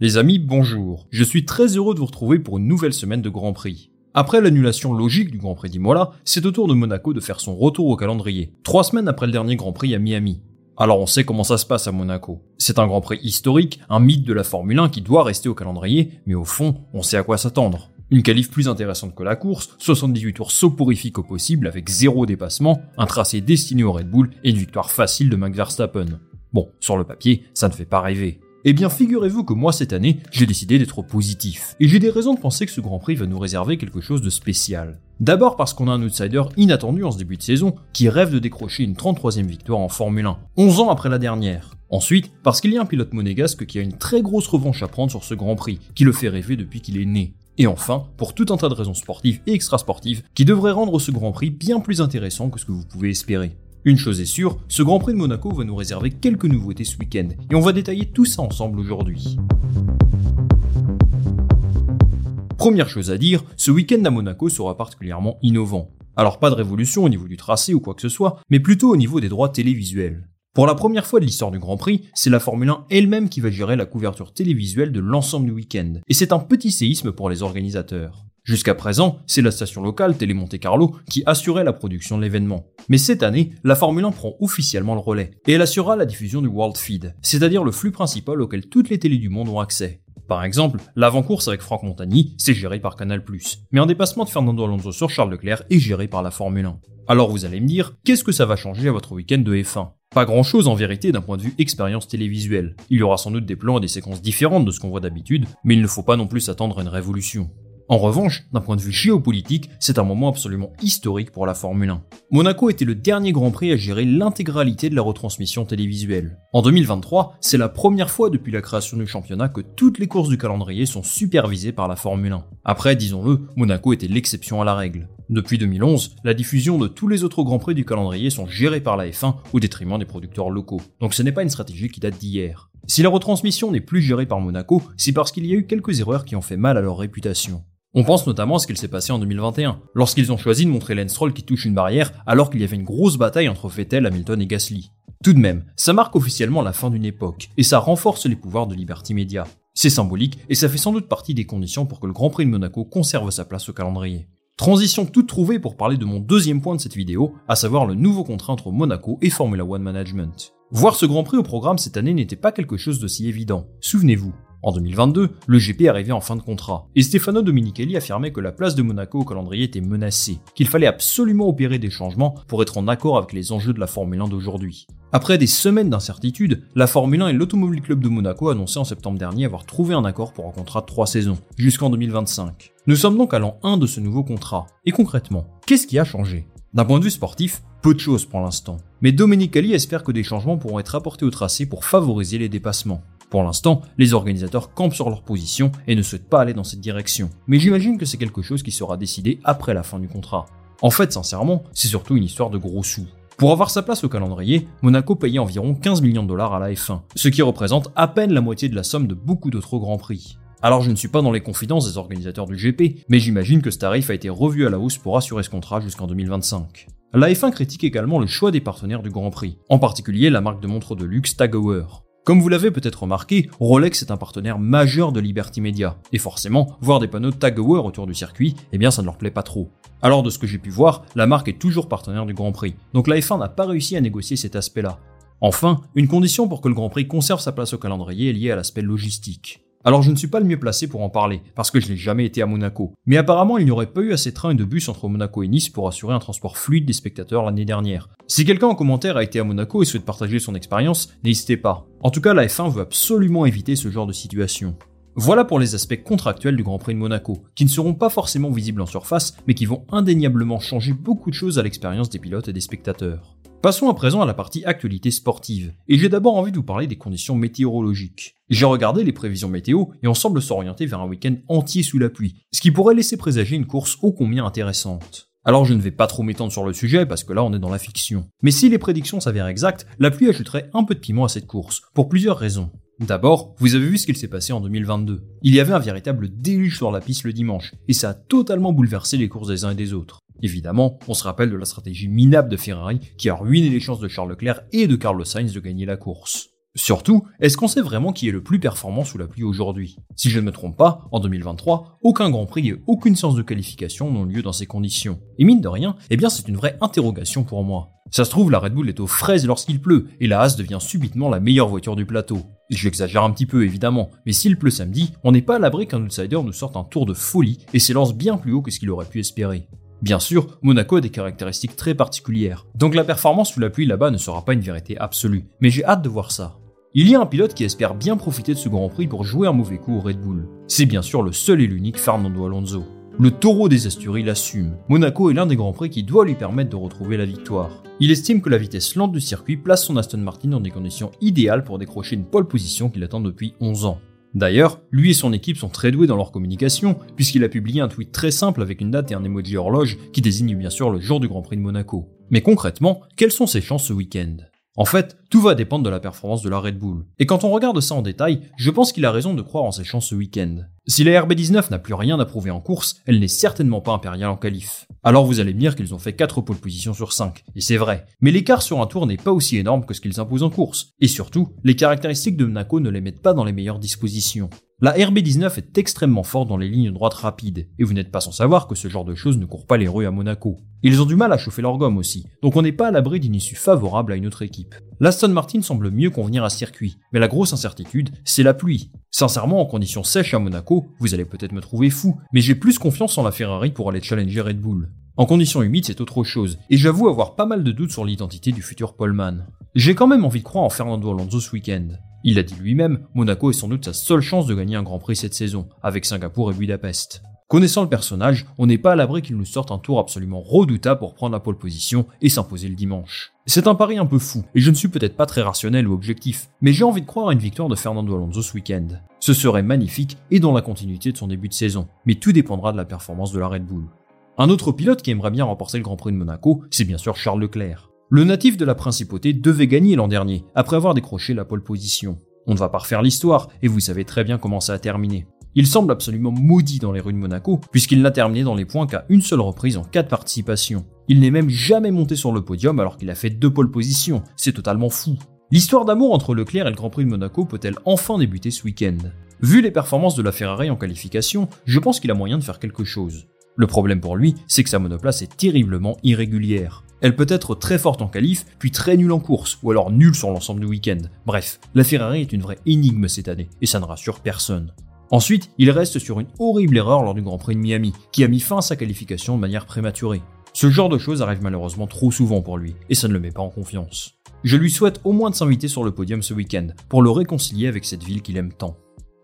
Les amis, bonjour. Je suis très heureux de vous retrouver pour une nouvelle semaine de Grand Prix. Après l'annulation logique du Grand Prix d'Imola, c'est au tour de Monaco de faire son retour au calendrier, trois semaines après le dernier Grand Prix à Miami. Alors on sait comment ça se passe à Monaco. C'est un Grand Prix historique, un mythe de la Formule 1 qui doit rester au calendrier, mais au fond, on sait à quoi s'attendre. Une qualif plus intéressante que la course, 78 tours soporifiques au possible avec zéro dépassement, un tracé destiné au Red Bull et une victoire facile de Max Verstappen. Bon, sur le papier, ça ne fait pas rêver. Eh bien, figurez-vous que moi, cette année, j'ai décidé d'être positif. Et j'ai des raisons de penser que ce Grand Prix va nous réserver quelque chose de spécial. D'abord parce qu'on a un outsider inattendu en ce début de saison, qui rêve de décrocher une 33e victoire en Formule 1, 11 ans après la dernière. Ensuite, parce qu'il y a un pilote monégasque qui a une très grosse revanche à prendre sur ce Grand Prix, qui le fait rêver depuis qu'il est né. Et enfin, pour tout un tas de raisons sportives et extrasportives qui devraient rendre ce Grand Prix bien plus intéressant que ce que vous pouvez espérer. Une chose est sûre, ce Grand Prix de Monaco va nous réserver quelques nouveautés ce week-end, et on va détailler tout ça ensemble aujourd'hui. Première chose à dire, ce week-end à Monaco sera particulièrement innovant. Alors pas de révolution au niveau du tracé ou quoi que ce soit, mais plutôt au niveau des droits télévisuels. Pour la première fois de l'histoire du Grand Prix, c'est la Formule 1 elle-même qui va gérer la couverture télévisuelle de l'ensemble du week-end, et c'est un petit séisme pour les organisateurs. Jusqu'à présent, c'est la station locale Télé Monte Carlo qui assurait la production de l'événement. Mais cette année, la Formule 1 prend officiellement le relais et elle assurera la diffusion du World Feed, c'est-à-dire le flux principal auquel toutes les télés du monde ont accès. Par exemple, l'avant-course avec Franck Montagny, c'est géré par Canal+, mais un dépassement de Fernando Alonso sur Charles Leclerc est géré par la Formule 1. Alors vous allez me dire, qu'est-ce que ça va changer à votre week-end de F1 Pas grand-chose en vérité d'un point de vue expérience télévisuelle. Il y aura sans doute des plans et des séquences différentes de ce qu'on voit d'habitude, mais il ne faut pas non plus s'attendre à une révolution. En revanche, d'un point de vue géopolitique, c'est un moment absolument historique pour la Formule 1. Monaco était le dernier Grand Prix à gérer l'intégralité de la retransmission télévisuelle. En 2023, c'est la première fois depuis la création du championnat que toutes les courses du calendrier sont supervisées par la Formule 1. Après, disons-le, Monaco était l'exception à la règle. Depuis 2011, la diffusion de tous les autres Grands Prix du calendrier sont gérés par la F1 au détriment des producteurs locaux. Donc ce n'est pas une stratégie qui date d'hier. Si la retransmission n'est plus gérée par Monaco, c'est parce qu'il y a eu quelques erreurs qui ont fait mal à leur réputation. On pense notamment à ce qu'il s'est passé en 2021, lorsqu'ils ont choisi de montrer Lance Stroll qui touche une barrière alors qu'il y avait une grosse bataille entre Vettel, Hamilton et Gasly. Tout de même, ça marque officiellement la fin d'une époque, et ça renforce les pouvoirs de Liberty Media. C'est symbolique, et ça fait sans doute partie des conditions pour que le Grand Prix de Monaco conserve sa place au calendrier. Transition toute trouvée pour parler de mon deuxième point de cette vidéo, à savoir le nouveau contrat entre Monaco et Formula One Management. Voir ce Grand Prix au programme cette année n'était pas quelque chose d'aussi évident. Souvenez-vous, en 2022, le GP arrivait en fin de contrat, et Stefano Dominichelli affirmait que la place de Monaco au calendrier était menacée, qu'il fallait absolument opérer des changements pour être en accord avec les enjeux de la Formule 1 d'aujourd'hui. Après des semaines d'incertitude, la Formule 1 et l'Automobile Club de Monaco annonçaient en septembre dernier avoir trouvé un accord pour un contrat de 3 saisons, jusqu'en 2025. Nous sommes donc à l'an 1 de ce nouveau contrat. Et concrètement, qu'est-ce qui a changé? D'un point de vue sportif, peu de choses pour l'instant. Mais Domenicali espère que des changements pourront être apportés au tracé pour favoriser les dépassements. Pour l'instant, les organisateurs campent sur leur position et ne souhaitent pas aller dans cette direction. Mais j'imagine que c'est quelque chose qui sera décidé après la fin du contrat. En fait, sincèrement, c'est surtout une histoire de gros sous. Pour avoir sa place au calendrier, Monaco payait environ 15 millions de dollars à la F1, ce qui représente à peine la moitié de la somme de beaucoup d'autres grands prix. Alors je ne suis pas dans les confidences des organisateurs du GP, mais j'imagine que ce tarif a été revu à la hausse pour assurer ce contrat jusqu'en 2025. La F1 critique également le choix des partenaires du Grand Prix, en particulier la marque de montre de luxe Tag. Comme vous l'avez peut-être remarqué, Rolex est un partenaire majeur de Liberty Media, et forcément, voir des panneaux Tag Heuer autour du circuit, eh bien ça ne leur plaît pas trop. Alors de ce que j'ai pu voir, la marque est toujours partenaire du Grand Prix, donc la F1 n'a pas réussi à négocier cet aspect-là. Enfin, une condition pour que le Grand Prix conserve sa place au calendrier est liée à l'aspect logistique. Alors je ne suis pas le mieux placé pour en parler, parce que je n'ai jamais été à Monaco. Mais apparemment il n'y aurait pas eu assez de trains et de bus entre Monaco et Nice pour assurer un transport fluide des spectateurs l'année dernière. Si quelqu'un en commentaire a été à Monaco et souhaite partager son expérience, n'hésitez pas. En tout cas la F1 veut absolument éviter ce genre de situation. Voilà pour les aspects contractuels du Grand Prix de Monaco, qui ne seront pas forcément visibles en surface, mais qui vont indéniablement changer beaucoup de choses à l'expérience des pilotes et des spectateurs. Passons à présent à la partie actualité sportive, et j'ai d'abord envie de vous parler des conditions météorologiques. J'ai regardé les prévisions météo et on semble s'orienter vers un week-end entier sous la pluie, ce qui pourrait laisser présager une course ô combien intéressante. Alors je ne vais pas trop m'étendre sur le sujet parce que là on est dans la fiction. Mais si les prédictions s'avèrent exactes, la pluie ajouterait un peu de piment à cette course, pour plusieurs raisons. D'abord, vous avez vu ce qu'il s'est passé en 2022. Il y avait un véritable déluge sur la piste le dimanche, et ça a totalement bouleversé les courses des uns et des autres. Évidemment, on se rappelle de la stratégie minable de Ferrari qui a ruiné les chances de Charles Leclerc et de Carlos Sainz de gagner la course. Surtout, est-ce qu'on sait vraiment qui est le plus performant sous la pluie aujourd'hui? Si je ne me trompe pas, en 2023, aucun Grand Prix et aucune séance de qualification n'ont lieu dans ces conditions. Et mine de rien, eh bien c'est une vraie interrogation pour moi. Ça se trouve, la Red Bull est aux fraises lorsqu'il pleut, et la Haas devient subitement la meilleure voiture du plateau. J'exagère un petit peu évidemment, mais s'il pleut samedi, on n'est pas à l'abri qu'un outsider nous sorte un tour de folie et s'élance bien plus haut que ce qu'il aurait pu espérer. Bien sûr, Monaco a des caractéristiques très particulières, donc la performance sous la pluie là-bas ne sera pas une vérité absolue, mais j'ai hâte de voir ça. Il y a un pilote qui espère bien profiter de ce Grand Prix pour jouer un mauvais coup au Red Bull. C'est bien sûr le seul et l'unique Fernando Alonso. Le taureau des Asturies l'assume. Monaco est l'un des Grands Prix qui doit lui permettre de retrouver la victoire. Il estime que la vitesse lente du circuit place son Aston Martin dans des conditions idéales pour décrocher une pole position qu'il attend depuis 11 ans. D'ailleurs, lui et son équipe sont très doués dans leur communication, puisqu'il a publié un tweet très simple avec une date et un emoji horloge qui désigne bien sûr le jour du Grand Prix de Monaco. Mais concrètement, quelles sont ses chances ce week-end? En fait, tout va dépendre de la performance de la Red Bull. Et quand on regarde ça en détail, je pense qu'il a raison de croire en ses chances ce week-end. Si la RB19 n'a plus rien à prouver en course, elle n'est certainement pas impériale en qualif. Alors vous allez me dire qu'ils ont fait 4 pole positions sur 5, et c'est vrai. Mais l'écart sur un tour n'est pas aussi énorme que ce qu'ils imposent en course. Et surtout, les caractéristiques de Monaco ne les mettent pas dans les meilleures dispositions. La RB19 est extrêmement forte dans les lignes droites rapides, et vous n'êtes pas sans savoir que ce genre de choses ne court pas les rues à Monaco. Ils ont du mal à chauffer leur gomme aussi, donc on n'est pas à l'abri d'une issue favorable à une autre équipe. L'Aston Martin semble mieux convenir à ce circuit, mais la grosse incertitude, c'est la pluie. Sincèrement, en conditions sèches à Monaco, vous allez peut-être me trouver fou, mais j'ai plus confiance en la Ferrari pour aller challenger Red Bull. En conditions humides, c'est autre chose, et j'avoue avoir pas mal de doutes sur l'identité du futur Poleman. J'ai quand même envie de croire en Fernando Alonso ce week-end. Il a dit lui-même, Monaco est sans doute sa seule chance de gagner un Grand Prix cette saison, avec Singapour et Budapest. Connaissant le personnage, on n'est pas à l'abri qu'il nous sorte un tour absolument redoutable pour prendre la pole position et s'imposer le dimanche. C'est un pari un peu fou, et je ne suis peut-être pas très rationnel ou objectif, mais j'ai envie de croire à une victoire de Fernando Alonso ce week-end. Ce serait magnifique et dans la continuité de son début de saison, mais tout dépendra de la performance de la Red Bull. Un autre pilote qui aimerait bien remporter le Grand Prix de Monaco, c'est bien sûr Charles Leclerc. Le natif de la principauté devait gagner l'an dernier, après avoir décroché la pole position. On ne va pas refaire l'histoire, et vous savez très bien comment ça a terminé. Il semble absolument maudit dans les rues de Monaco, puisqu'il n'a terminé dans les points qu'à une seule reprise en quatre participations. Il n'est même jamais monté sur le podium alors qu'il a fait deux pole positions, c'est totalement fou. L'histoire d'amour entre Leclerc et le Grand Prix de Monaco peut-elle enfin débuter ce week-end? Vu les performances de la Ferrari en qualification, je pense qu'il a moyen de faire quelque chose. Le problème pour lui, c'est que sa monoplace est terriblement irrégulière. Elle peut être très forte en qualif, puis très nulle en course, ou alors nulle sur l'ensemble du week-end. Bref, la Ferrari est une vraie énigme cette année, et ça ne rassure personne. Ensuite, il reste sur une horrible erreur lors du Grand Prix de Miami, qui a mis fin à sa qualification de manière prématurée. Ce genre de choses arrive malheureusement trop souvent pour lui, et ça ne le met pas en confiance. Je lui souhaite au moins de s'inviter sur le podium ce week-end, pour le réconcilier avec cette ville qu'il aime tant.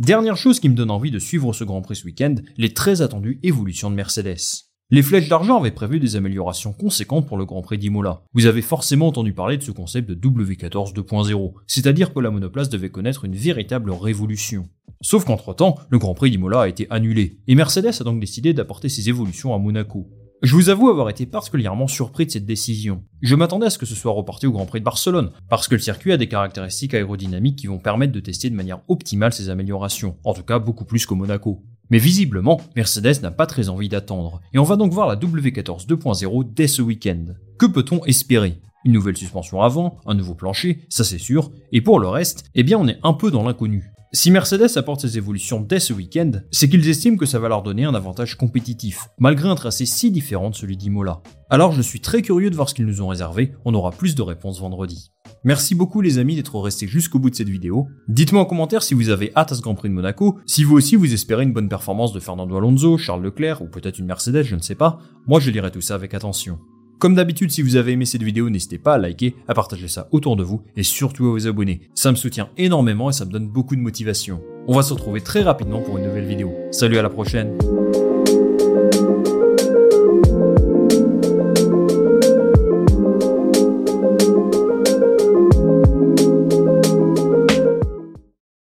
Dernière chose qui me donne envie de suivre ce Grand Prix ce week-end, les très attendues évolutions de Mercedes. Les flèches d'argent avaient prévu des améliorations conséquentes pour le Grand Prix d'Imola. Vous avez forcément entendu parler de ce concept de W14 2.0, c'est-à-dire que la monoplace devait connaître une véritable révolution. Sauf qu'entre-temps, le Grand Prix d'Imola a été annulé, et Mercedes a donc décidé d'apporter ses évolutions à Monaco. Je vous avoue avoir été particulièrement surpris de cette décision. Je m'attendais à ce que ce soit reporté au Grand Prix de Barcelone, parce que le circuit a des caractéristiques aérodynamiques qui vont permettre de tester de manière optimale ces améliorations, en tout cas beaucoup plus qu'au Monaco. Mais visiblement, Mercedes n'a pas très envie d'attendre, et on va donc voir la W14 2.0 dès ce week-end. Que peut-on espérer? Une nouvelle suspension avant, un nouveau plancher, ça c'est sûr, et pour le reste, eh bien on est un peu dans l'inconnu. Si Mercedes apporte ces évolutions dès ce week-end, c'est qu'ils estiment que ça va leur donner un avantage compétitif, malgré un tracé si différent de celui d'Imola. Alors je suis très curieux de voir ce qu'ils nous ont réservé, on aura plus de réponses vendredi. Merci beaucoup les amis d'être restés jusqu'au bout de cette vidéo. Dites-moi en commentaire si vous avez hâte à ce Grand Prix de Monaco, si vous aussi vous espérez une bonne performance de Fernando Alonso, Charles Leclerc ou peut-être une Mercedes, je ne sais pas. Moi je lirai tout ça avec attention. Comme d'habitude, si vous avez aimé cette vidéo, n'hésitez pas à liker, à partager ça autour de vous et surtout à vous abonner. Ça me soutient énormément et ça me donne beaucoup de motivation. On va se retrouver très rapidement pour une nouvelle vidéo. Salut à la prochaine